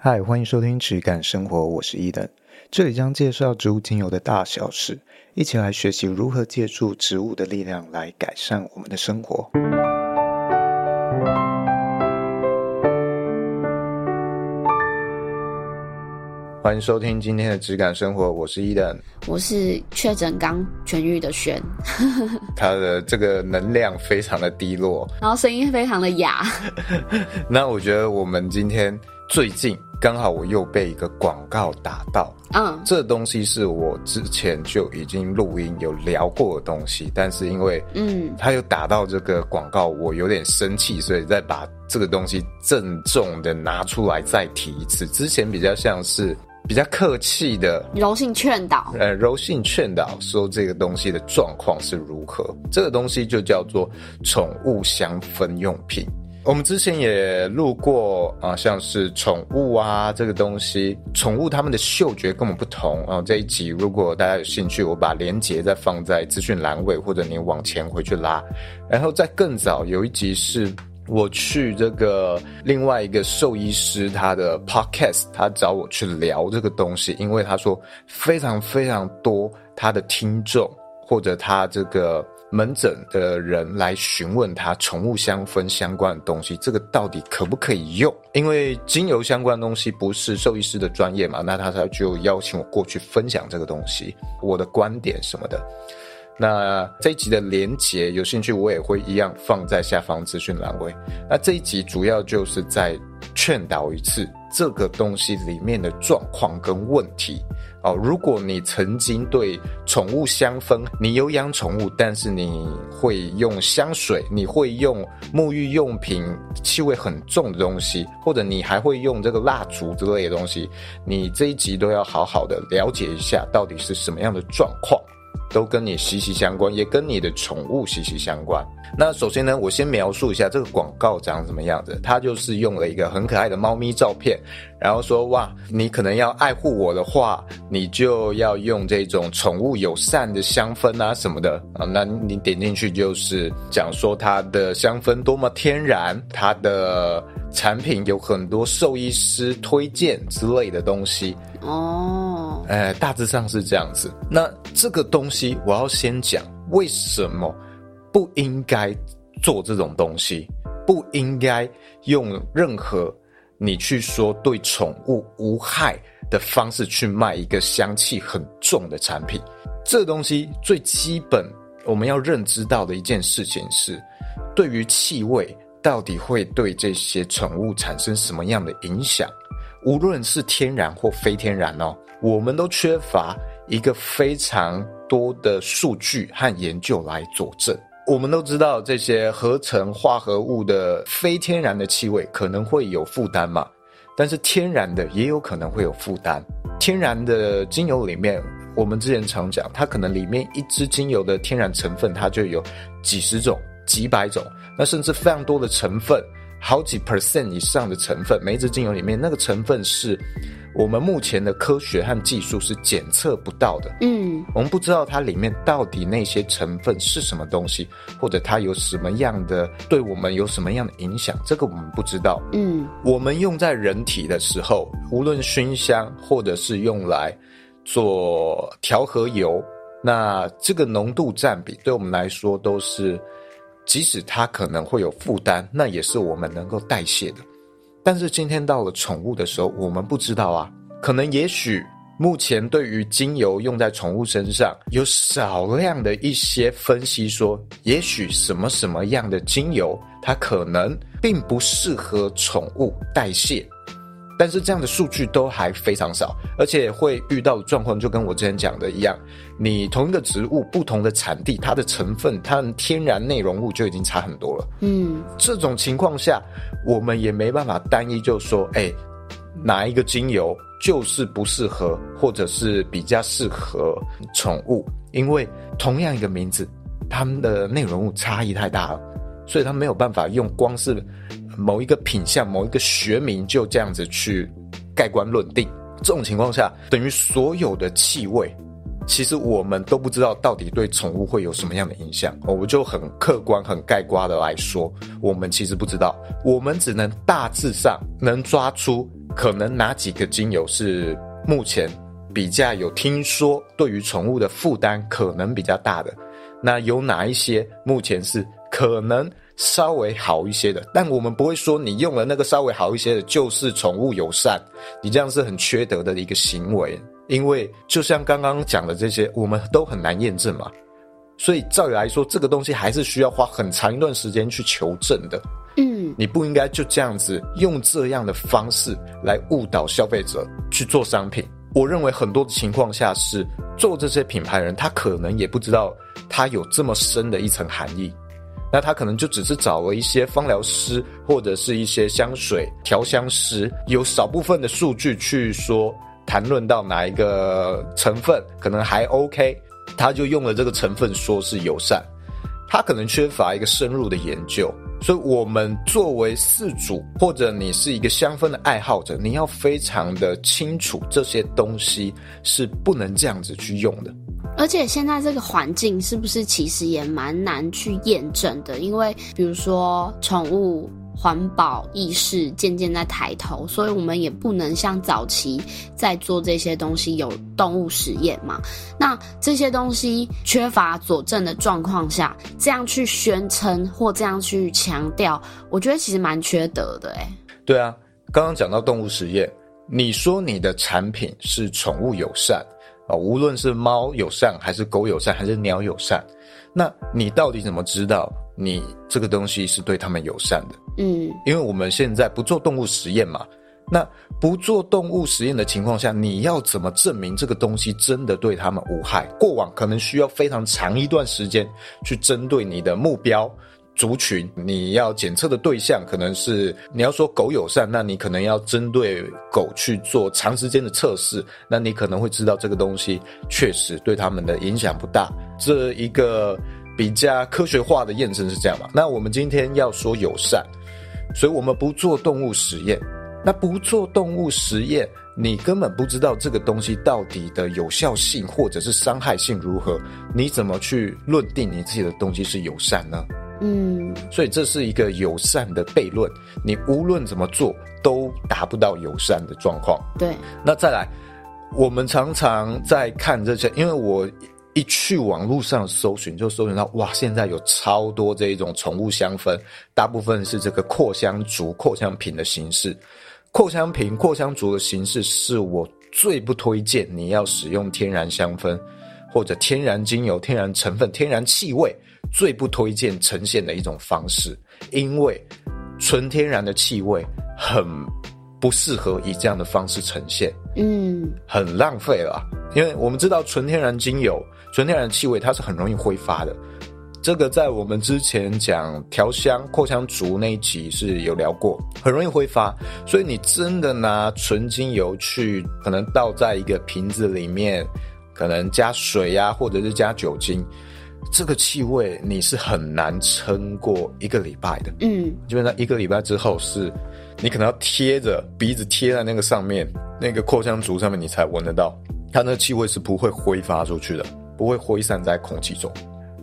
嗨，欢迎收听质感生活，我是伊登，这里将介绍植物精油的大小事，一起来学习如何借助植物的力量来改善我们的生活。欢迎收听今天的质感生活，我是伊登，我是确诊刚痊愈的轩，他的这个能量非常的低落，然后声音非常的哑。那我觉得我们今天最近刚好我又被一个广告打到，嗯，这东西是我之前就已经录音有聊过的东西，但是因为嗯，他又打到这个广告，我有点生气，所以再把这个东西郑重的拿出来再提一次。之前比较像是。比较客气的柔性劝导，呃，柔性劝导说这个东西的状况是如何。这个东西就叫做宠物香氛用品。我们之前也录过啊，像是宠物啊这个东西，宠物它们的嗅觉跟我们不同啊。这一集如果大家有兴趣，我把链接再放在资讯栏位，或者你往前回去拉。然后在更早有一集是。我去这个另外一个兽医师他的 podcast，他找我去聊这个东西，因为他说非常非常多他的听众或者他这个门诊的人来询问他宠物香氛相关的东西，这个到底可不可以用？因为精油相关的东西不是兽医师的专业嘛，那他他就邀请我过去分享这个东西，我的观点什么的。那这一集的连结，有兴趣我也会一样放在下方资讯栏位。那这一集主要就是在劝导一次这个东西里面的状况跟问题哦。如果你曾经对宠物香氛，你有养宠物，但是你会用香水，你会用沐浴用品，气味很重的东西，或者你还会用这个蜡烛之类的东西，你这一集都要好好的了解一下，到底是什么样的状况。都跟你息息相关，也跟你的宠物息息相关。那首先呢，我先描述一下这个广告长什么样子。它就是用了一个很可爱的猫咪照片，然后说：哇，你可能要爱护我的话，你就要用这种宠物友善的香氛啊什么的啊。那你点进去就是讲说它的香氛多么天然，它的产品有很多兽医师推荐之类的东西哦。哎，大致上是这样子。那这个东西我要先讲为什么。不应该做这种东西，不应该用任何你去说对宠物无害的方式去卖一个香气很重的产品。这东西最基本我们要认知到的一件事情是，对于气味到底会对这些宠物产生什么样的影响？无论是天然或非天然哦，我们都缺乏一个非常多的数据和研究来佐证。我们都知道这些合成化合物的非天然的气味可能会有负担嘛，但是天然的也有可能会有负担。天然的精油里面，我们之前常讲，它可能里面一支精油的天然成分，它就有几十种、几百种，那甚至非常多的成分，好几 percent 以上的成分，每一支精油里面那个成分是。我们目前的科学和技术是检测不到的，嗯，我们不知道它里面到底那些成分是什么东西，或者它有什么样的对我们有什么样的影响，这个我们不知道，嗯，我们用在人体的时候，无论熏香或者是用来做调和油，那这个浓度占比对我们来说都是，即使它可能会有负担，那也是我们能够代谢的。但是今天到了宠物的时候，我们不知道啊，可能也许目前对于精油用在宠物身上有少量的一些分析说，也许什么什么样的精油它可能并不适合宠物代谢。但是这样的数据都还非常少，而且会遇到的状况就跟我之前讲的一样，你同一个植物不同的产地，它的成分、它的天然内容物就已经差很多了。嗯，这种情况下，我们也没办法单一就说，哎，哪一个精油就是不适合，或者是比较适合宠物，因为同样一个名字，它们的内容物差异太大了，所以它没有办法用光是。某一个品相、某一个学名就这样子去盖棺论定，这种情况下，等于所有的气味其实我们都不知道到底对宠物会有什么样的影响。我们就很客观、很概括的来说，我们其实不知道，我们只能大致上能抓出可能哪几个精油是目前比较有听说对于宠物的负担可能比较大的。那有哪一些目前是可能稍微好一些的？但我们不会说你用了那个稍微好一些的，就是宠物友善，你这样是很缺德的一个行为。因为就像刚刚讲的这些，我们都很难验证嘛。所以照理来说，这个东西还是需要花很长一段时间去求证的。嗯，你不应该就这样子用这样的方式来误导消费者去做商品。我认为很多的情况下是做这些品牌人，他可能也不知道他有这么深的一层含义，那他可能就只是找了一些芳疗师或者是一些香水调香师，有少部分的数据去说谈论到哪一个成分可能还 OK，他就用了这个成分说是友善，他可能缺乏一个深入的研究。所以，我们作为饲主，或者你是一个香氛的爱好者，你要非常的清楚这些东西是不能这样子去用的。而且，现在这个环境是不是其实也蛮难去验证的？因为，比如说宠物。环保意识渐渐在抬头，所以我们也不能像早期在做这些东西有动物实验嘛。那这些东西缺乏佐证的状况下，这样去宣称或这样去强调，我觉得其实蛮缺德的哎。对啊，刚刚讲到动物实验，你说你的产品是宠物友善啊，无论是猫友善还是狗友善还是鸟友善，那你到底怎么知道？你这个东西是对它们友善的，嗯，因为我们现在不做动物实验嘛，那不做动物实验的情况下，你要怎么证明这个东西真的对它们无害？过往可能需要非常长一段时间去针对你的目标族群，你要检测的对象可能是你要说狗友善，那你可能要针对狗去做长时间的测试，那你可能会知道这个东西确实对他们的影响不大。这一个。比较科学化的验证是这样嘛？那我们今天要说友善，所以我们不做动物实验。那不做动物实验，你根本不知道这个东西到底的有效性或者是伤害性如何，你怎么去论定你自己的东西是友善呢？嗯，所以这是一个友善的悖论，你无论怎么做都达不到友善的状况。对，那再来，我们常常在看这些，因为我。一去网络上搜寻，就搜寻到哇，现在有超多这一种宠物香氛，大部分是这个扩香竹、扩香瓶的形式。扩香瓶、扩香竹的形式是我最不推荐你要使用天然香氛或者天然精油、天然成分、天然气味，最不推荐呈现的一种方式，因为纯天然的气味很不适合以这样的方式呈现，嗯，很浪费了，因为我们知道纯天然精油。纯天然气味它是很容易挥发的，这个在我们之前讲调香扩香竹那一集是有聊过，很容易挥发，所以你真的拿纯精油去，可能倒在一个瓶子里面，可能加水呀、啊，或者是加酒精，这个气味你是很难撑过一个礼拜的。嗯，基本上一个礼拜之后是，你可能要贴着鼻子贴在那个上面，那个扩香竹上面，你才闻得到，它那个气味是不会挥发出去的。不会挥散在空气中。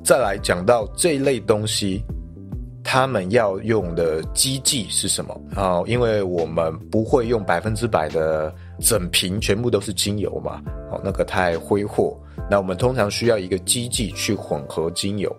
再来讲到这一类东西，他们要用的基剂是什么啊？因为我们不会用百分之百的整瓶全部都是精油嘛，哦，那个太挥霍。那我们通常需要一个基剂去混合精油。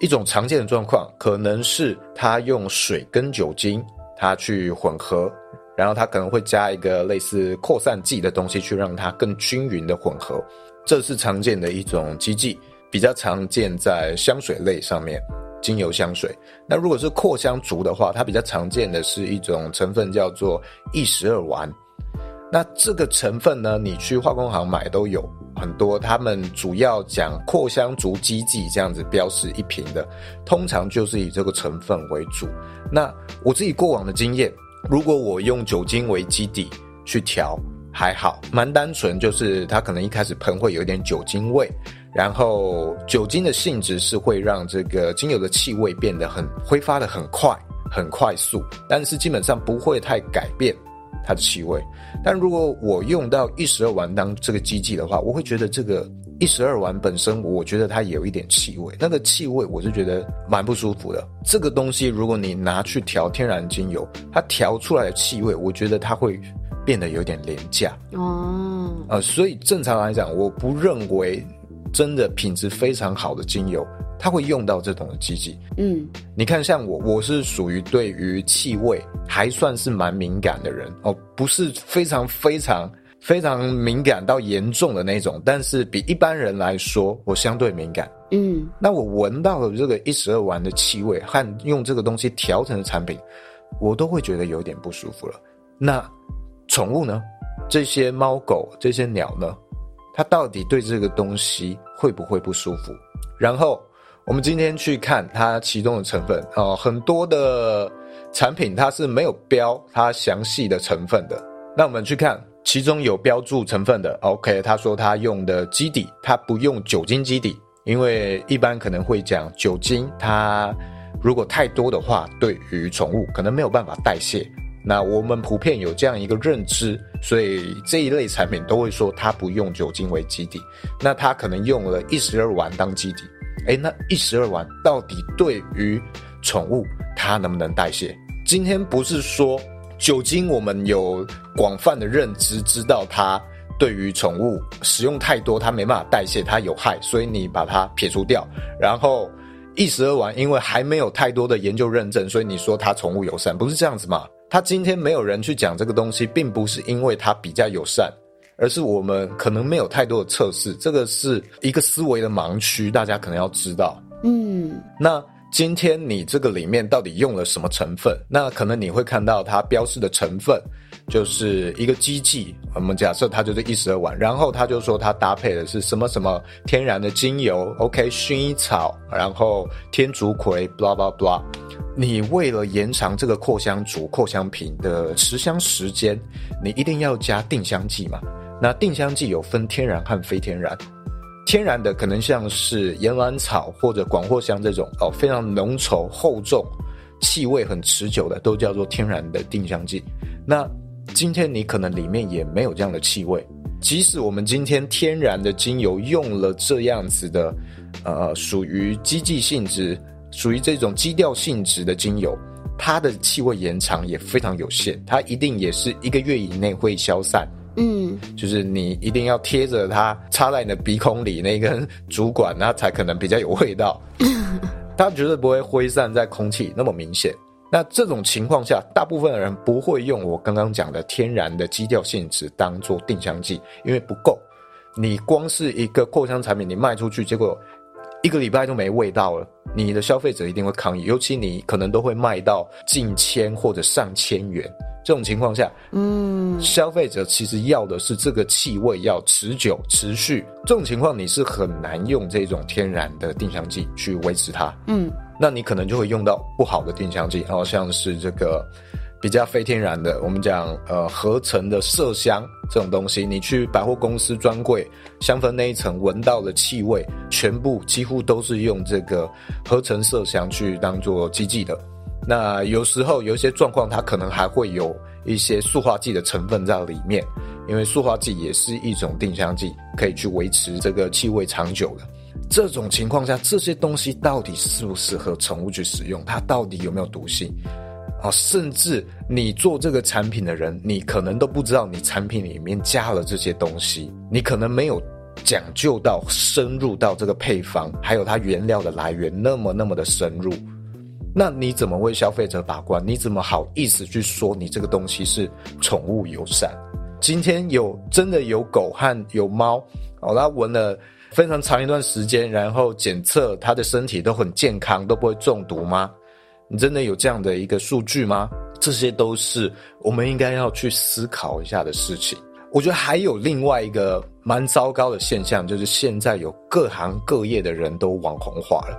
一种常见的状况可能是他用水跟酒精，它去混合，然后他可能会加一个类似扩散剂的东西，去让它更均匀的混合。这是常见的一种基剂，比较常见在香水类上面，精油香水。那如果是扩香竹的话，它比较常见的是一种成分叫做异十二烷。那这个成分呢，你去化工行买都有很多，他们主要讲扩香竹基剂这样子标示一瓶的，通常就是以这个成分为主。那我自己过往的经验，如果我用酒精为基底去调。还好，蛮单纯，就是它可能一开始喷会有一点酒精味，然后酒精的性质是会让这个精油的气味变得很挥发的很快，很快速，但是基本上不会太改变它的气味。但如果我用到一十二烷当这个基剂的话，我会觉得这个一十二烷本身，我觉得它有一点气味，那个气味我是觉得蛮不舒服的。这个东西如果你拿去调天然精油，它调出来的气味，我觉得它会变得有点廉价哦。呃，所以正常来讲，我不认为真的品质非常好的精油，它会用到这种的基剂。嗯，你看，像我，我是属于对于气味还算是蛮敏感的人哦，不是非常非常。非常敏感到严重的那种，但是比一般人来说，我相对敏感。嗯，那我闻到了这个一十二丸的气味和用这个东西调成的产品，我都会觉得有点不舒服了。那宠物呢？这些猫狗、这些鸟呢？它到底对这个东西会不会不舒服？然后我们今天去看它其中的成分哦，很多的产品它是没有标它详细的成分的。那我们去看。其中有标注成分的，OK，他说他用的基底，他不用酒精基底，因为一般可能会讲酒精，它如果太多的话，对于宠物可能没有办法代谢。那我们普遍有这样一个认知，所以这一类产品都会说它不用酒精为基底。那它可能用了一十二丸当基底，诶，那一十二丸到底对于宠物它能不能代谢？今天不是说。酒精，我们有广泛的认知，知道它对于宠物使用太多，它没办法代谢，它有害，所以你把它撇除掉。然后一十二丸，因为还没有太多的研究认证，所以你说它宠物友善，不是这样子嘛？它今天没有人去讲这个东西，并不是因为他比较友善，而是我们可能没有太多的测试，这个是一个思维的盲区，大家可能要知道。嗯，那。今天你这个里面到底用了什么成分？那可能你会看到它标示的成分就是一个基剂，我们假设它就是一十二丸，然后他就说它搭配的是什么什么天然的精油，OK，薰衣草，然后天竺葵，blah blah blah。你为了延长这个扩香族、扩香品的持香时间，你一定要加定香剂嘛？那定香剂有分天然和非天然。天然的可能像是岩兰草或者广藿香这种哦，非常浓稠厚重、气味很持久的，都叫做天然的定香剂。那今天你可能里面也没有这样的气味，即使我们今天天然的精油用了这样子的，呃，属于基剂性质、属于这种基调性质的精油，它的气味延长也非常有限，它一定也是一个月以内会消散。嗯，就是你一定要贴着它插在你的鼻孔里那根主管，它才可能比较有味道。它绝对不会挥散在空气那么明显。那这种情况下，大部分的人不会用我刚刚讲的天然的基调性质当做定香剂，因为不够。你光是一个扩香产品，你卖出去，结果一个礼拜都没味道了，你的消费者一定会抗议。尤其你可能都会卖到近千或者上千元。这种情况下，嗯，消费者其实要的是这个气味要持久持续。这种情况你是很难用这种天然的定香剂去维持它，嗯，那你可能就会用到不好的定香剂，然后像是这个比较非天然的，我们讲呃合成的麝香这种东西，你去百货公司专柜香氛那一层闻到的气味，全部几乎都是用这个合成麝香去当做基剂的。那有时候有一些状况，它可能还会有一些塑化剂的成分在里面，因为塑化剂也是一种定香剂，可以去维持这个气味长久的。这种情况下，这些东西到底适不适合宠物去使用？它到底有没有毒性？啊，甚至你做这个产品的人，你可能都不知道你产品里面加了这些东西，你可能没有讲究到深入到这个配方，还有它原料的来源那么那么的深入。那你怎么为消费者把关？你怎么好意思去说你这个东西是宠物友善？今天有真的有狗和有猫，哦，它闻了非常长一段时间，然后检测它的身体都很健康，都不会中毒吗？你真的有这样的一个数据吗？这些都是我们应该要去思考一下的事情。我觉得还有另外一个蛮糟糕的现象，就是现在有各行各业的人都网红化了。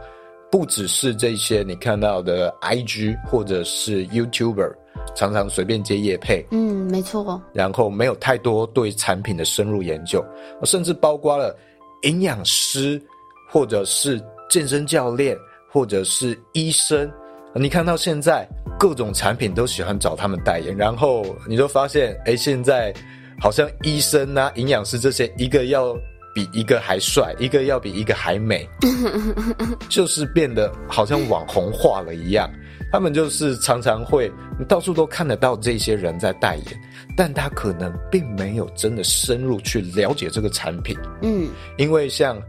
不只是这些你看到的 IG 或者是 YouTuber，常常随便接业配，嗯，没错。然后没有太多对产品的深入研究，甚至包括了营养师，或者是健身教练，或者是医生。你看到现在各种产品都喜欢找他们代言，然后你就发现，哎，现在好像医生啊、营养师这些，一个要比一个还帅，一个要比一个还美，就是变得好像网红化了一样。他们就是常常会，你到处都看得到这些人在代言，但他可能并没有真的深入去了解这个产品。嗯，因为像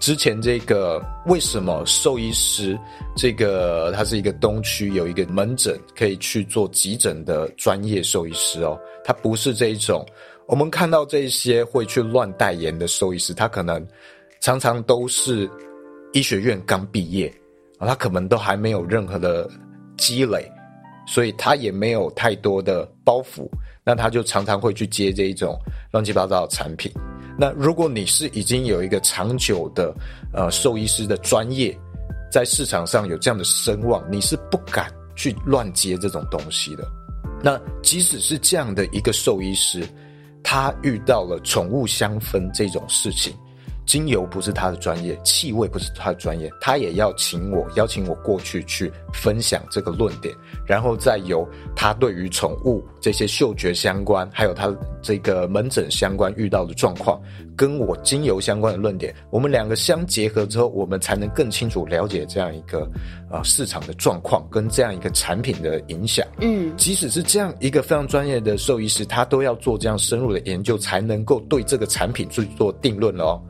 之前这个，为什么兽医师这个他是一个东区有一个门诊可以去做急诊的专业兽医师哦，他不是这一种。我们看到这些会去乱代言的兽医师，他可能常常都是医学院刚毕业啊，他可能都还没有任何的。积累，所以他也没有太多的包袱，那他就常常会去接这一种乱七八糟的产品。那如果你是已经有一个长久的呃兽医师的专业，在市场上有这样的声望，你是不敢去乱接这种东西的。那即使是这样的一个兽医师，他遇到了宠物香氛这种事情。精油不是他的专业，气味不是他的专业，他也要请我邀请我过去去分享这个论点，然后再由他对于宠物这些嗅觉相关，还有他这个门诊相关遇到的状况，跟我精油相关的论点，我们两个相结合之后，我们才能更清楚了解这样一个啊、呃、市场的状况跟这样一个产品的影响。嗯，即使是这样一个非常专业的兽医师，他都要做这样深入的研究，才能够对这个产品去做定论了哦。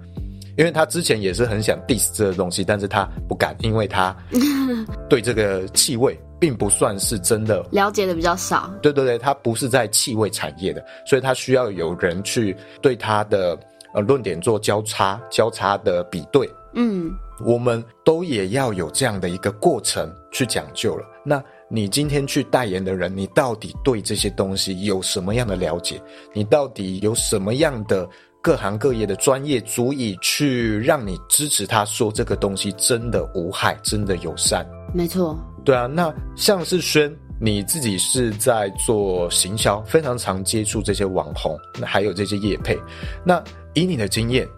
因为他之前也是很想 diss 这个东西，但是他不敢，因为他 对这个气味并不算是真的了解的比较少。对对对，他不是在气味产业的，所以他需要有人去对他的呃论点做交叉、交叉的比对。嗯，我们都也要有这样的一个过程去讲究了。那你今天去代言的人，你到底对这些东西有什么样的了解？你到底有什么样的？各行各业的专业足以去让你支持他说这个东西真的无害，真的友善。没错，对啊。那像是轩，你自己是在做行销，非常常接触这些网红，那还有这些业配。那以你的经验，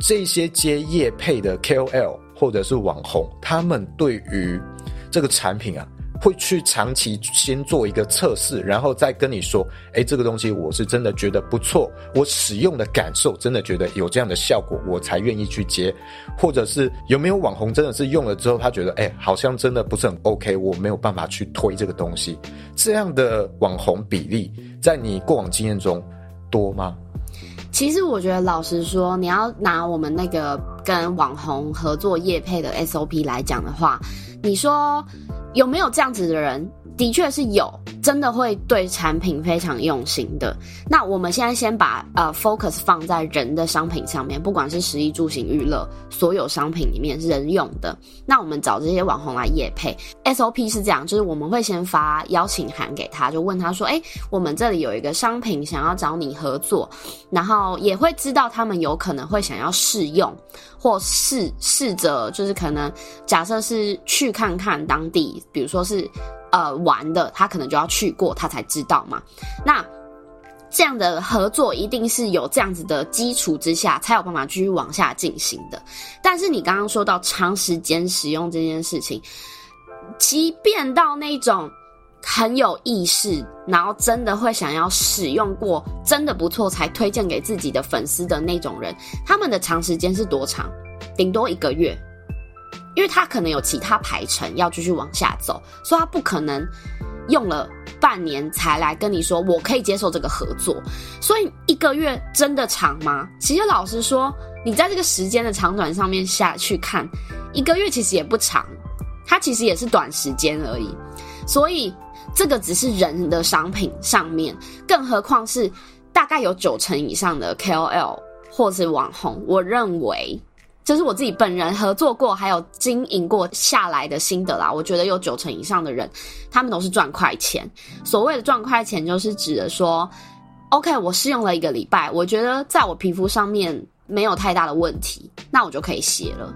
这些接业配的 KOL 或者是网红，他们对于这个产品啊。会去长期先做一个测试，然后再跟你说，诶，这个东西我是真的觉得不错，我使用的感受真的觉得有这样的效果，我才愿意去接。或者是有没有网红真的是用了之后，他觉得，诶，好像真的不是很 OK，我没有办法去推这个东西。这样的网红比例，在你过往经验中多吗？其实我觉得，老实说，你要拿我们那个跟网红合作业配的 SOP 来讲的话，你说。有没有这样子的人？的确是有，真的会对产品非常用心的。那我们现在先把呃 focus 放在人的商品上面，不管是食衣住行娱乐，所有商品里面人用的。那我们找这些网红来夜配，SOP 是这样，就是我们会先发邀请函给他，就问他说：“诶，我们这里有一个商品想要找你合作，然后也会知道他们有可能会想要试用，或试试着就是可能假设是去看看当地，比如说是。”呃，玩的他可能就要去过，他才知道嘛。那这样的合作一定是有这样子的基础之下，才有办法继续往下进行的。但是你刚刚说到长时间使用这件事情，即便到那种很有意识，然后真的会想要使用过，真的不错才推荐给自己的粉丝的那种人，他们的长时间是多长？顶多一个月。因为他可能有其他排程要继续往下走，所以他不可能用了半年才来跟你说我可以接受这个合作。所以一个月真的长吗？其实老实说，你在这个时间的长短上面下去看，一个月其实也不长，它其实也是短时间而已。所以这个只是人的商品上面，更何况是大概有九成以上的 KOL 或是网红，我认为。这是我自己本人合作过，还有经营过下来的心得啦。我觉得有九成以上的人，他们都是赚快钱。所谓的赚快钱，就是指的说，OK，我试用了一个礼拜，我觉得在我皮肤上面没有太大的问题，那我就可以卸了。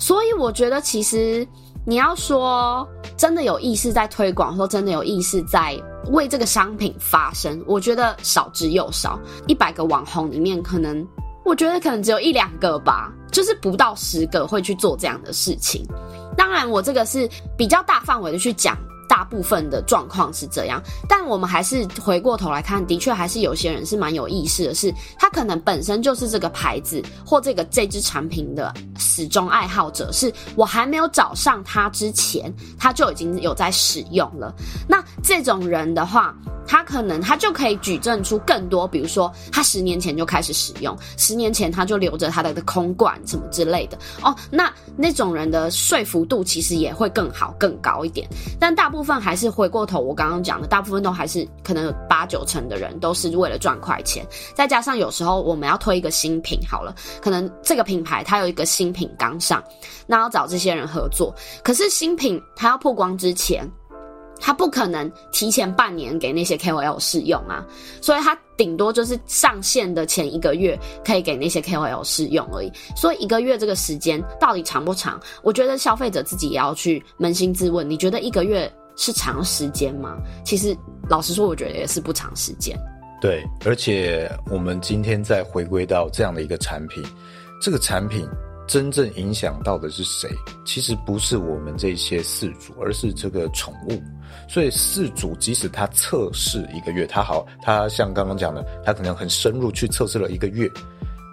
所以我觉得，其实你要说真的有意识在推广，或真的有意识在为这个商品发声，我觉得少之又少。一百个网红里面，可能我觉得可能只有一两个吧。就是不到十个会去做这样的事情。当然，我这个是比较大范围的去讲大部分的状况是这样，但我们还是回过头来看，的确还是有些人是蛮有意识的是，是他可能本身就是这个牌子或这个这支产品的始终爱好者，是我还没有找上他之前，他就已经有在使用了。那这种人的话，他可能他就可以举证出更多，比如说他十年前就开始使用，十年前他就留着他的空罐什么之类的哦，那那种人的说服度其实也会更好、更高一点。但大部分还是回过头，我刚刚讲的，大部分都还是可能有八九成的人都是为了赚快钱，再加上有时候我们要推一个新品，好了，可能这个品牌它有一个新品刚上，那要找这些人合作，可是新品它要曝光之前。他不可能提前半年给那些 KOL 试用啊，所以他顶多就是上线的前一个月可以给那些 KOL 试用而已。所以一个月这个时间到底长不长？我觉得消费者自己也要去扪心自问：你觉得一个月是长时间吗？其实老实说，我觉得也是不长时间。对，而且我们今天再回归到这样的一个产品，这个产品。真正影响到的是谁？其实不是我们这些饲主，而是这个宠物。所以饲主即使他测试一个月，他好，他像刚刚讲的，他可能很深入去测试了一个月，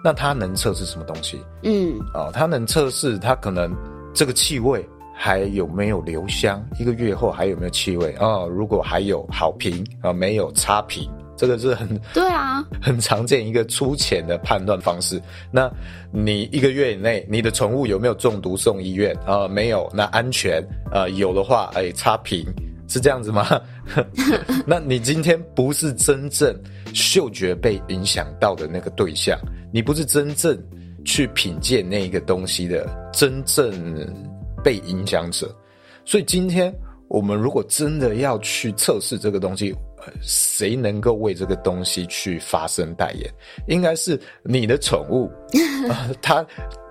那他能测试什么东西？嗯，哦，他能测试他可能这个气味还有没有留香，一个月后还有没有气味啊？哦，如果还有好评啊，没有差评。这个是很对啊，很常见一个粗浅的判断方式。那你一个月以内，你的宠物有没有中毒送医院啊？呃，没有，那安全啊？呃，有的话，哎，差评是这样子吗？那你今天不是真正嗅觉被影响到的那个对象，你不是真正去品鉴那个东西的真正被影响者。所以今天我们如果真的要去测试这个东西。谁能够为这个东西去发声代言？应该是你的宠物，它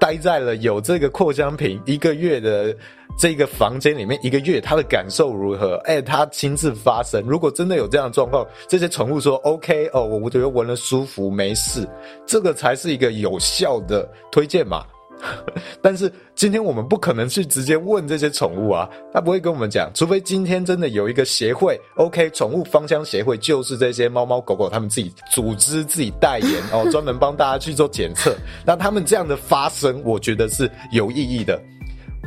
待在了有这个扩香瓶一个月的这个房间里面，一个月他的感受如何？哎，他亲自发声。如果真的有这样的状况，这些宠物说 OK 哦，我觉得闻了舒服，没事，这个才是一个有效的推荐嘛。但是今天我们不可能去直接问这些宠物啊，他不会跟我们讲，除非今天真的有一个协会，OK，宠物芳香协会就是这些猫猫狗狗他们自己组织自己代言 哦，专门帮大家去做检测。那他们这样的发声，我觉得是有意义的。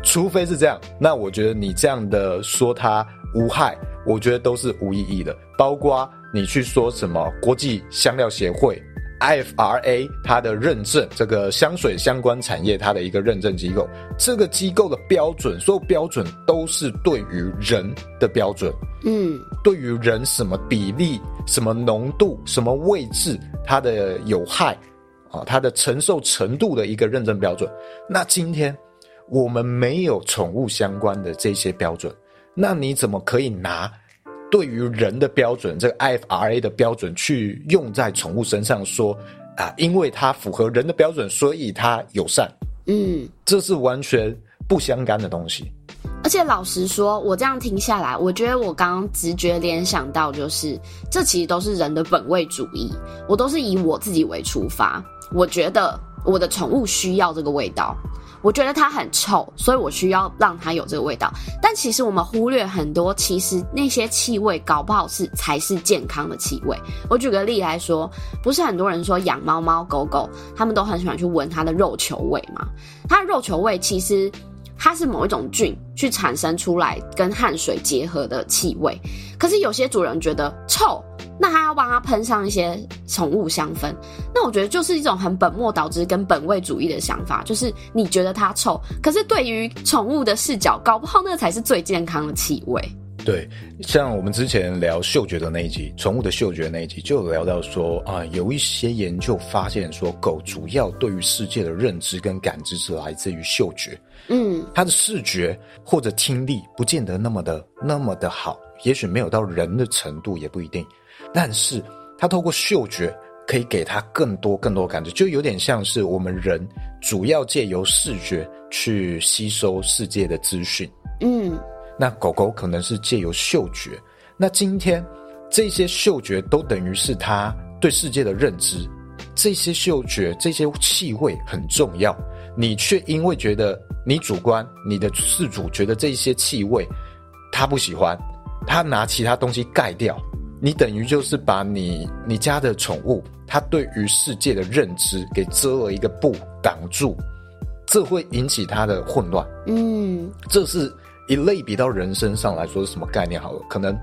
除非是这样，那我觉得你这样的说它无害，我觉得都是无意义的。包括你去说什么国际香料协会。IFRA 它的认证，这个香水相关产业它的一个认证机构，这个机构的标准，所有标准都是对于人的标准。嗯，对于人什么比例、什么浓度、什么位置，它的有害啊，它的承受程度的一个认证标准。那今天我们没有宠物相关的这些标准，那你怎么可以拿？对于人的标准，这个 IFRA 的标准去用在宠物身上说，说啊，因为它符合人的标准，所以它友善。嗯，这是完全不相干的东西。而且老实说，我这样听下来，我觉得我刚刚直觉联想到就是，这其实都是人的本位主义。我都是以我自己为出发，我觉得我的宠物需要这个味道。我觉得它很臭，所以我需要让它有这个味道。但其实我们忽略很多，其实那些气味搞不好是才是健康的气味。我举个例来说，不是很多人说养猫猫狗狗，他们都很喜欢去闻它的肉球味吗？它的肉球味其实。它是某一种菌去产生出来跟汗水结合的气味，可是有些主人觉得臭，那他要帮他喷上一些宠物香氛，那我觉得就是一种很本末倒置跟本位主义的想法，就是你觉得它臭，可是对于宠物的视角，搞不好那才是最健康的气味。对，像我们之前聊嗅觉的那一集，宠物的嗅觉那一集，就有聊到说啊，有一些研究发现说，狗主要对于世界的认知跟感知是来自于嗅觉。嗯，它的视觉或者听力不见得那么的那么的好，也许没有到人的程度，也不一定。但是它透过嗅觉可以给它更多更多感觉，就有点像是我们人主要借由视觉去吸收世界的资讯。嗯。那狗狗可能是借由嗅觉，那今天这些嗅觉都等于是它对世界的认知，这些嗅觉、这些气味很重要，你却因为觉得你主观，你的饲主觉得这些气味他不喜欢，他拿其他东西盖掉，你等于就是把你你家的宠物，它对于世界的认知给遮了一个布挡住，这会引起它的混乱。嗯，这是一类比到人身上来说是什么概念？好了，可能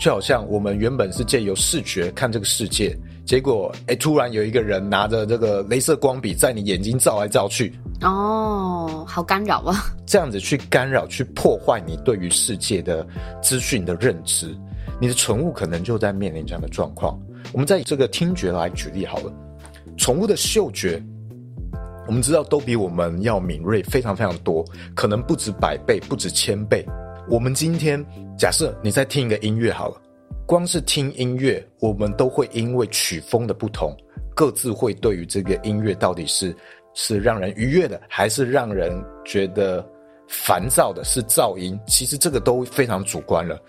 就好像我们原本是借由视觉看这个世界。结果，哎，突然有一个人拿着这个镭射光笔在你眼睛照来照去，哦，好干扰啊！这样子去干扰、去破坏你对于世界的资讯的认知，你的宠物可能就在面临这样的状况。我们在这个听觉来举例好了，宠物的嗅觉，我们知道都比我们要敏锐非常非常多，可能不止百倍，不止千倍。我们今天假设你在听一个音乐好了。光是听音乐，我们都会因为曲风的不同，各自会对于这个音乐到底是是让人愉悦的，还是让人觉得烦躁的，是噪音。其实这个都非常主观了。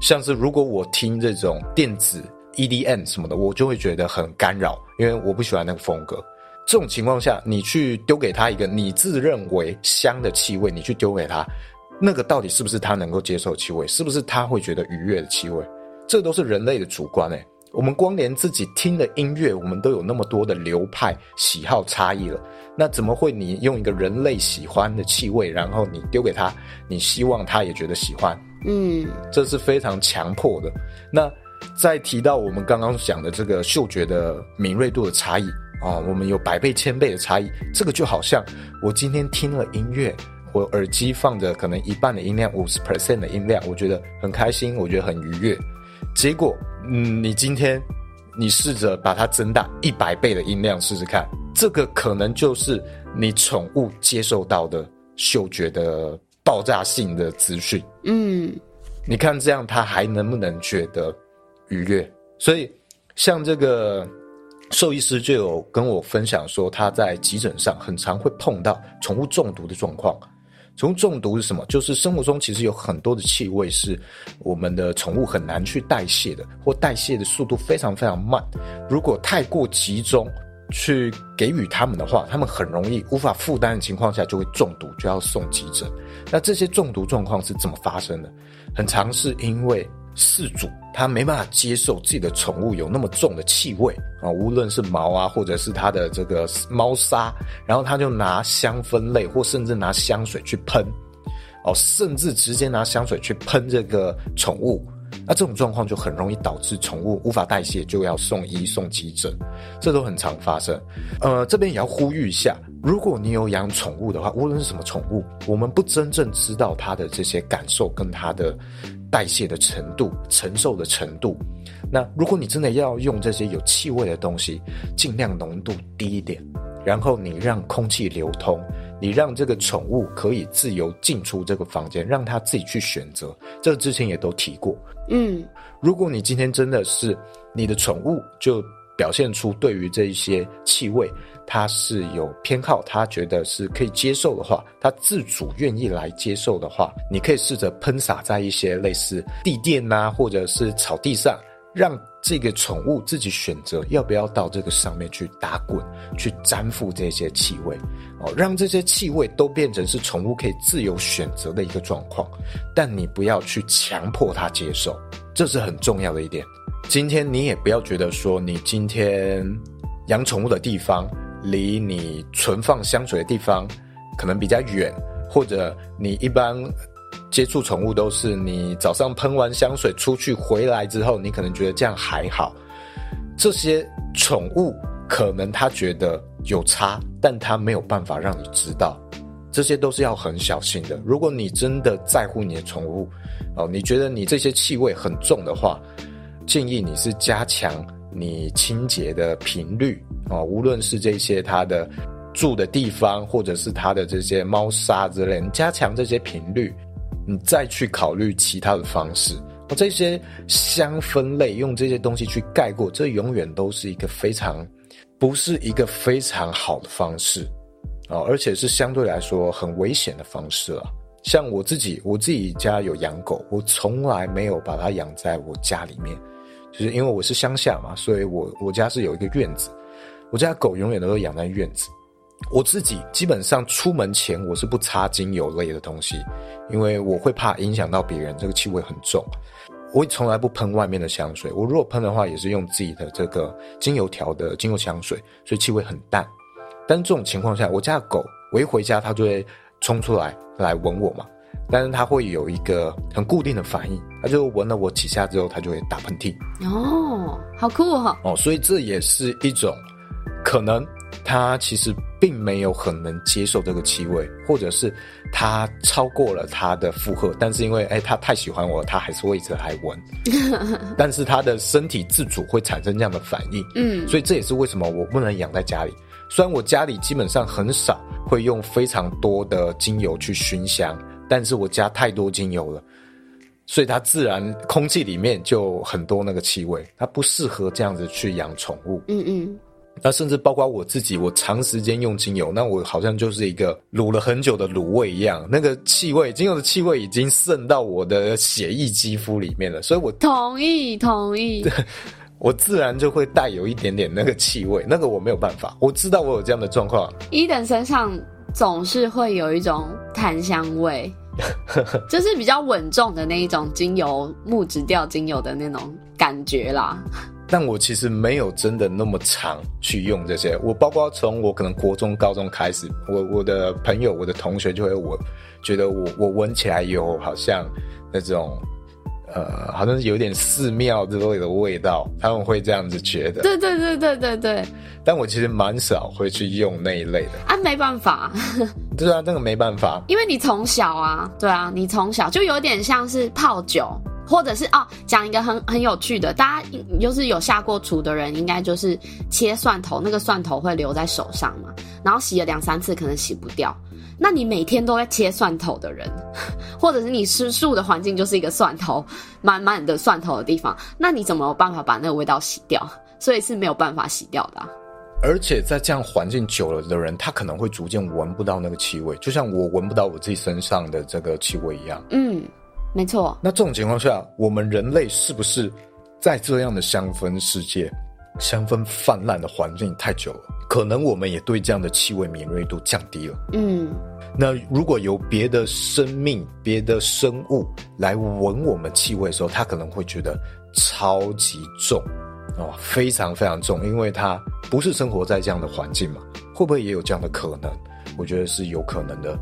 像是如果我听这种电子 EDM 什么的，我就会觉得很干扰，因为我不喜欢那个风格。这种情况下，你去丢给他一个你自认为香的气味，你去丢给他，那个到底是不是他能够接受的气味？是不是他会觉得愉悦的气味？这都是人类的主观诶，我们光连自己听的音乐，我们都有那么多的流派喜好差异了，那怎么会你用一个人类喜欢的气味，然后你丢给他，你希望他也觉得喜欢？嗯，这是非常强迫的。那再提到我们刚刚讲的这个嗅觉的敏锐度的差异啊，我们有百倍、千倍的差异。这个就好像我今天听了音乐，我耳机放着可能一半的音量，五十 percent 的音量，我觉得很开心，我觉得很愉悦。结果，嗯，你今天你试着把它增大一百倍的音量试试看，这个可能就是你宠物接受到的嗅觉的爆炸性的资讯。嗯，你看这样他还能不能觉得愉悦？所以，像这个兽医师就有跟我分享说，他在急诊上很常会碰到宠物中毒的状况。宠物中毒是什么？就是生活中其实有很多的气味是我们的宠物很难去代谢的，或代谢的速度非常非常慢。如果太过集中去给予他们的话，他们很容易无法负担的情况下就会中毒，就要送急诊。那这些中毒状况是怎么发生的？很常是因为。饲主他没办法接受自己的宠物有那么重的气味啊，无论是毛啊，或者是它的这个猫砂，然后他就拿香氛类或甚至拿香水去喷，哦，甚至直接拿香水去喷这个宠物，那这种状况就很容易导致宠物无法代谢，就要送医送急诊，这都很常发生。呃，这边也要呼吁一下，如果你有养宠物的话，无论是什么宠物，我们不真正知道它的这些感受跟它的。代谢的程度、承受的程度，那如果你真的要用这些有气味的东西，尽量浓度低一点，然后你让空气流通，你让这个宠物可以自由进出这个房间，让它自己去选择。这个之前也都提过。嗯，如果你今天真的是你的宠物，就表现出对于这一些气味。它是有偏好，它觉得是可以接受的话，它自主愿意来接受的话，你可以试着喷洒在一些类似地垫呐、啊，或者是草地上，让这个宠物自己选择要不要到这个上面去打滚，去沾附这些气味，哦，让这些气味都变成是宠物可以自由选择的一个状况，但你不要去强迫它接受，这是很重要的一点。今天你也不要觉得说你今天养宠物的地方。离你存放香水的地方可能比较远，或者你一般接触宠物都是你早上喷完香水出去回来之后，你可能觉得这样还好。这些宠物可能他觉得有差，但他没有办法让你知道，这些都是要很小心的。如果你真的在乎你的宠物哦，你觉得你这些气味很重的话，建议你是加强你清洁的频率。啊，无论是这些它的住的地方，或者是它的这些猫砂之类，你加强这些频率，你再去考虑其他的方式。这些香分类用这些东西去盖过，这永远都是一个非常不是一个非常好的方式啊，而且是相对来说很危险的方式了。像我自己，我自己家有养狗，我从来没有把它养在我家里面，就是因为我是乡下嘛，所以我我家是有一个院子。我家狗永远都是养在院子，我自己基本上出门前我是不擦精油类的东西，因为我会怕影响到别人，这个气味很重。我从来不喷外面的香水，我如果喷的话，也是用自己的这个精油调的精油香水，所以气味很淡。但这种情况下，我家的狗我一回家，它就会冲出来来闻我嘛。但是它会有一个很固定的反应，它就闻了我几下之后，它就会打喷嚏。哦，好酷哈、哦！哦，所以这也是一种可能。它其实并没有很能接受这个气味，或者是他超过了他的负荷，但是因为哎，他太喜欢我，他还是会一直来闻。但是他的身体自主会产生这样的反应，嗯，所以这也是为什么我不能养在家里。虽然我家里基本上很少会用非常多的精油去熏香，但是我加太多精油了，所以它自然空气里面就很多那个气味，它不适合这样子去养宠物。嗯嗯。那甚至包括我自己，我长时间用精油，那我好像就是一个卤了很久的卤味一样，那个气味，精油的气味已经渗到我的血液肌肤里面了，所以我同 意同意，我自然就会带有一点点那个气味，那个我没有办法，我知道我有这样的状况。伊等身上总是会有一种檀香味，就是比较稳重的那一种精油木质调精油的那种感觉啦。但我其实没有真的那么常去用这些，我包括从我可能国中、高中开始，我我的朋友、我的同学就会我觉得我我闻起来有好像那种呃，好像是有点寺庙之类的味道，他们会这样子觉得。对 对对对对对。但我其实蛮少会去用那一类的。啊，没办法。对啊，那个没办法。因为你从小啊，对啊，你从小就有点像是泡酒。或者是哦，讲一个很很有趣的，大家就是有下过厨的人，应该就是切蒜头，那个蒜头会留在手上嘛，然后洗了两三次可能洗不掉。那你每天都在切蒜头的人，或者是你吃素的环境就是一个蒜头满满的蒜头的地方，那你怎么有办法把那个味道洗掉？所以是没有办法洗掉的啊。而且在这样环境久了的人，他可能会逐渐闻不到那个气味，就像我闻不到我自己身上的这个气味一样。嗯。没错，那这种情况下，我们人类是不是在这样的香氛世界、香氛泛滥的环境太久了？可能我们也对这样的气味敏锐度降低了。嗯，那如果有别的生命、别的生物来闻我们气味的时候，它可能会觉得超级重哦，非常非常重，因为它不是生活在这样的环境嘛。会不会也有这样的可能？我觉得是有可能的。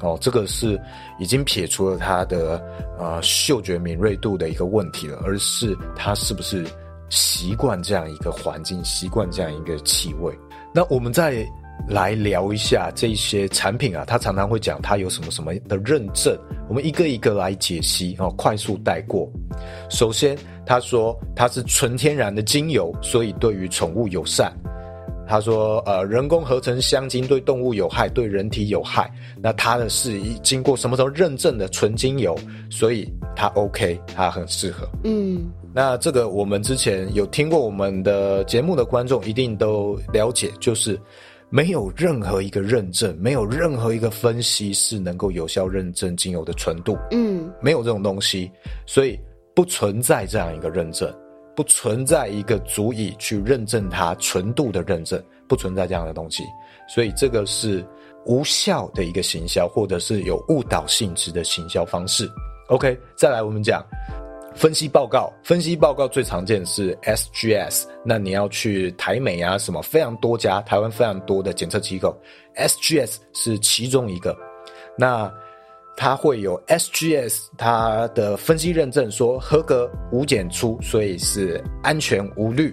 哦，这个是已经撇除了他的呃嗅觉敏锐度的一个问题了，而是他是不是习惯这样一个环境，习惯这样一个气味。那我们再来聊一下这些产品啊，他常常会讲他有什么什么的认证，我们一个一个来解析哦，快速带过。首先，他说它是纯天然的精油，所以对于宠物友善。他说：“呃，人工合成香精对动物有害，对人体有害。那它呢是一经过什么时候认证的纯精油，所以它 OK，它很适合。嗯，那这个我们之前有听过我们的节目的观众一定都了解，就是没有任何一个认证，没有任何一个分析是能够有效认证精油的纯度。嗯，没有这种东西，所以不存在这样一个认证。”不存在一个足以去认证它纯度的认证，不存在这样的东西，所以这个是无效的一个行销，或者是有误导性质的行销方式。OK，再来我们讲分析报告，分析报告最常见是 SGS，那你要去台美啊什么非常多家，台湾非常多的检测机构，SGS 是其中一个，那。它会有 SGS，它的分析认证说合格无检出，所以是安全无虑。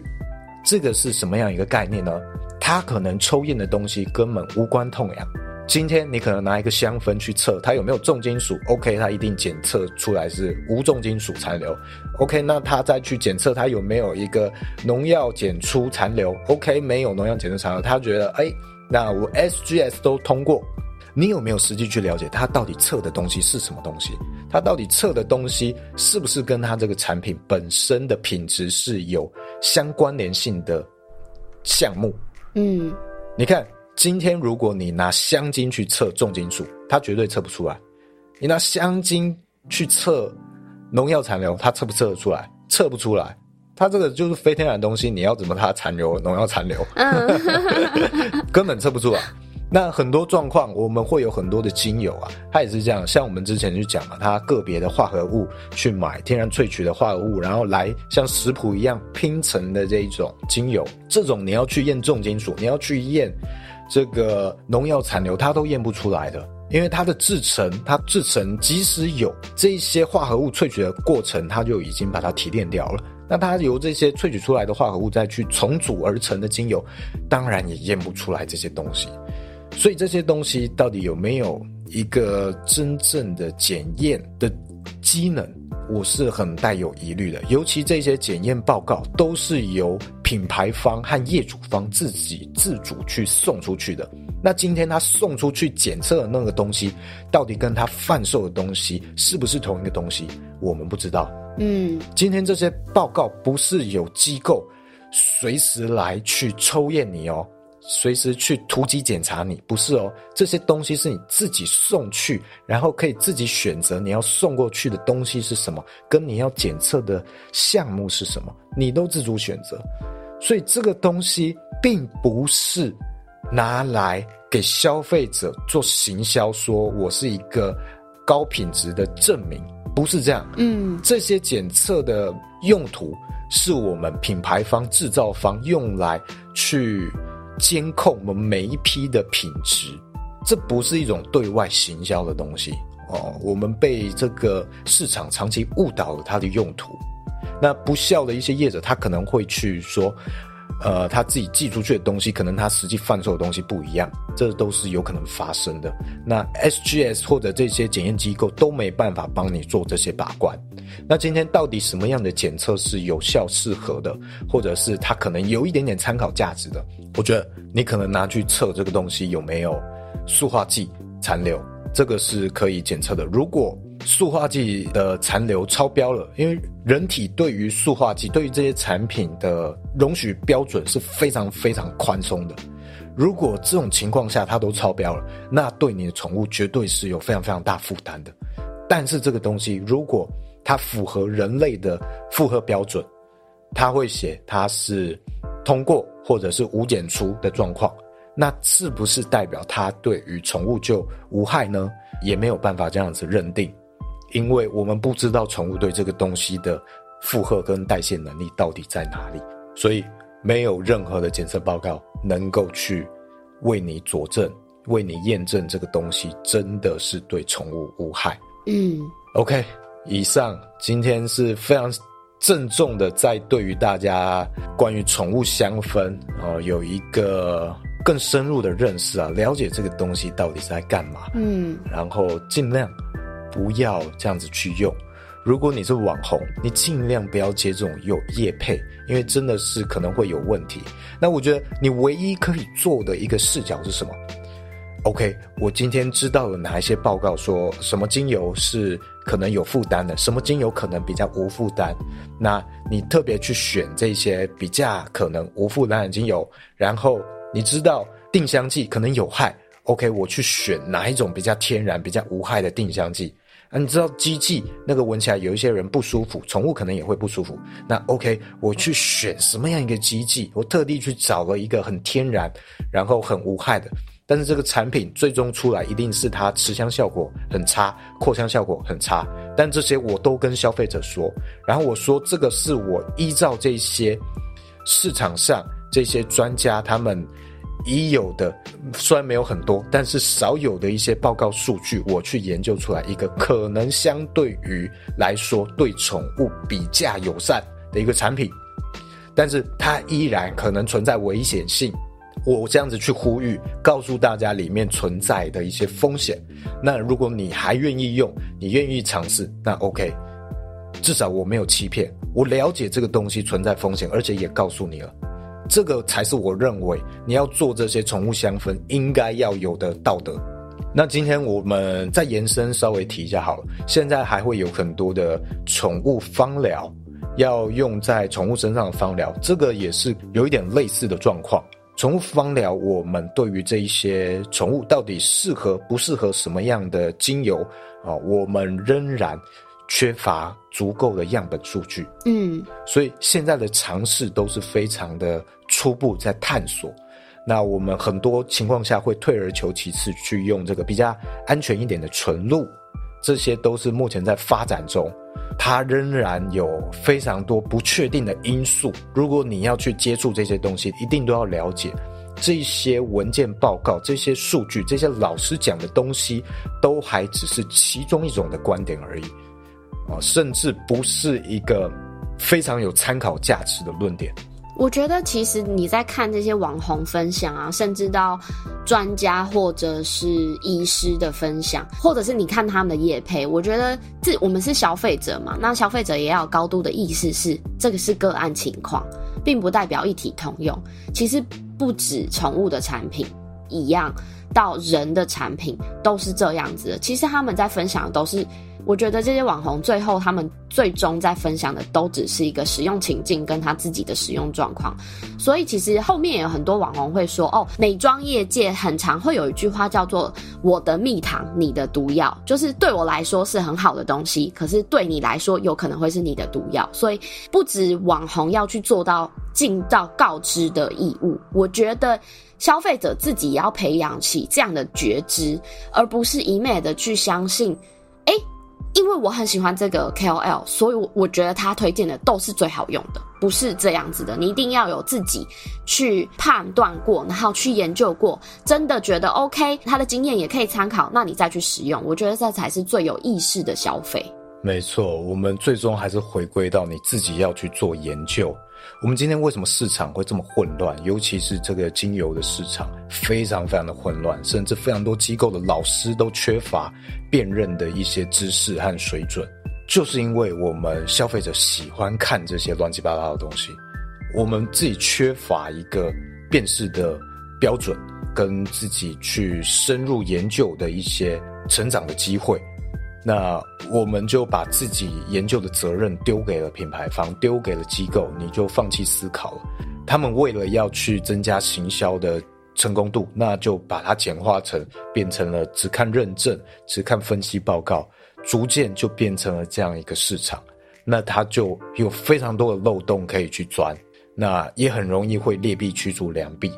这个是什么样一个概念呢？它可能抽验的东西根本无关痛痒。今天你可能拿一个香氛去测它有没有重金属，OK，它一定检测出来是无重金属残留。OK，那它再去检测它有没有一个农药检出残留，OK，没有农药检出残留，他觉得哎，那我 SGS 都通过。你有没有实际去了解它到底测的东西是什么东西？它到底测的东西是不是跟它这个产品本身的品质是有相关联性的项目？嗯，你看，今天如果你拿香精去测重金属，它绝对测不出来；你拿香精去测农药残留，它测不测得出来？测不出来。它这个就是非天然的东西，你要怎么它残留农药残留？根本测不出来。那很多状况，我们会有很多的精油啊，它也是这样。像我们之前就讲了，它个别的化合物去买天然萃取的化合物，然后来像食谱一样拼成的这一种精油，这种你要去验重金属，你要去验这个农药残留，它都验不出来的，因为它的制成，它制成即使有这些化合物萃取的过程，它就已经把它提炼掉了。那它由这些萃取出来的化合物再去重组而成的精油，当然也验不出来这些东西。所以这些东西到底有没有一个真正的检验的机能，我是很带有疑虑的。尤其这些检验报告都是由品牌方和业主方自己自主去送出去的。那今天他送出去检测的那个东西，到底跟他贩售的东西是不是同一个东西，我们不知道。嗯，今天这些报告不是有机构随时来去抽验你哦，随时去突击检查你，不是哦。这些东西是你自己送去，然后可以自己选择你要送过去的东西是什么，跟你要检测的项目是什么，你都自主选择。所以这个东西并不是拿来给消费者做行销，说我是一个高品质的证明。不是这样，嗯，这些检测的用途是我们品牌方、制造方用来去监控我们每一批的品质，这不是一种对外行销的东西哦。我们被这个市场长期误导了它的用途，那不笑的一些业者，他可能会去说。呃，他自己寄出去的东西，可能他实际贩售的东西不一样，这都是有可能发生的。那 SGS 或者这些检验机构都没办法帮你做这些把关。那今天到底什么样的检测是有效、适合的，或者是它可能有一点点参考价值的？我觉得你可能拿去测这个东西有没有塑化剂残留，这个是可以检测的。如果塑化剂的残留超标了，因为人体对于塑化剂、对于这些产品的容许标准是非常非常宽松的。如果这种情况下它都超标了，那对你的宠物绝对是有非常非常大负担的。但是这个东西如果它符合人类的负荷标准，它会写它是通过或者是无检出的状况，那是不是代表它对于宠物就无害呢？也没有办法这样子认定。因为我们不知道宠物对这个东西的负荷跟代谢能力到底在哪里，所以没有任何的检测报告能够去为你佐证、为你验证这个东西真的是对宠物无害。嗯，OK，以上今天是非常郑重的，在对于大家关于宠物香氛哦有一个更深入的认识啊，了解这个东西到底是在干嘛。嗯，然后尽量。不要这样子去用。如果你是网红，你尽量不要接这种有业配，因为真的是可能会有问题。那我觉得你唯一可以做的一个视角是什么？OK，我今天知道了哪一些报告说什么精油是可能有负担的，什么精油可能比较无负担。那你特别去选这些比较可能无负担的精油，然后你知道定香剂可能有害，OK，我去选哪一种比较天然、比较无害的定香剂。啊，你知道机剂那个闻起来有一些人不舒服，宠物可能也会不舒服。那 OK，我去选什么样一个机剂？我特地去找了一个很天然，然后很无害的。但是这个产品最终出来一定是它持香效果很差，扩香效果很差。但这些我都跟消费者说，然后我说这个是我依照这些市场上这些专家他们。已有的虽然没有很多，但是少有的一些报告数据，我去研究出来一个可能相对于来说对宠物比较友善的一个产品，但是它依然可能存在危险性。我这样子去呼吁，告诉大家里面存在的一些风险。那如果你还愿意用，你愿意尝试，那 OK，至少我没有欺骗，我了解这个东西存在风险，而且也告诉你了。这个才是我认为你要做这些宠物香氛应该要有的道德。那今天我们再延伸稍微提一下好了。现在还会有很多的宠物芳疗要用在宠物身上的芳疗，这个也是有一点类似的状况。宠物芳疗，我们对于这一些宠物到底适合不适合什么样的精油啊，我们仍然。缺乏足够的样本数据，嗯，所以现在的尝试都是非常的初步，在探索。那我们很多情况下会退而求其次，去用这个比较安全一点的纯露，这些都是目前在发展中，它仍然有非常多不确定的因素。如果你要去接触这些东西，一定都要了解。这些文件报告、这些数据、这些老师讲的东西，都还只是其中一种的观点而已，啊，甚至不是一个非常有参考价值的论点。我觉得其实你在看这些网红分享啊，甚至到专家或者是医师的分享，或者是你看他们的业配，我觉得这我们是消费者嘛，那消费者也要高度的意识是，是这个是个案情况，并不代表一体通用。其实不止宠物的产品一样，到人的产品都是这样子的。其实他们在分享的都是。我觉得这些网红最后他们最终在分享的都只是一个使用情境跟他自己的使用状况，所以其实后面也有很多网红会说哦，美妆业界很常会有一句话叫做“我的蜜糖，你的毒药”，就是对我来说是很好的东西，可是对你来说有可能会是你的毒药。所以不止网红要去做到尽到告知的义务，我觉得消费者自己也要培养起这样的觉知，而不是一昧的去相信，哎。因为我很喜欢这个 KOL，所以我觉得他推荐的都是最好用的，不是这样子的。你一定要有自己去判断过，然后去研究过，真的觉得 OK，他的经验也可以参考，那你再去使用。我觉得这才是最有意识的消费。没错，我们最终还是回归到你自己要去做研究。我们今天为什么市场会这么混乱？尤其是这个精油的市场非常非常的混乱，甚至非常多机构的老师都缺乏辨认的一些知识和水准，就是因为我们消费者喜欢看这些乱七八糟的东西，我们自己缺乏一个辨识的标准，跟自己去深入研究的一些成长的机会。那我们就把自己研究的责任丢给了品牌方，丢给了机构，你就放弃思考了。他们为了要去增加行销的成功度，那就把它简化成变成了只看认证、只看分析报告，逐渐就变成了这样一个市场。那它就有非常多的漏洞可以去钻，那也很容易会劣币驱逐良币。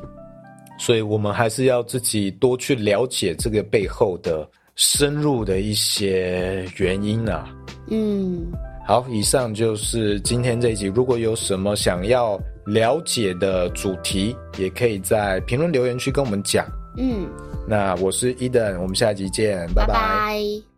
所以我们还是要自己多去了解这个背后的。深入的一些原因呢、啊？嗯，好，以上就是今天这一集。如果有什么想要了解的主题，也可以在评论留言区跟我们讲。嗯，那我是 Eden，我们下集见，拜拜。拜拜。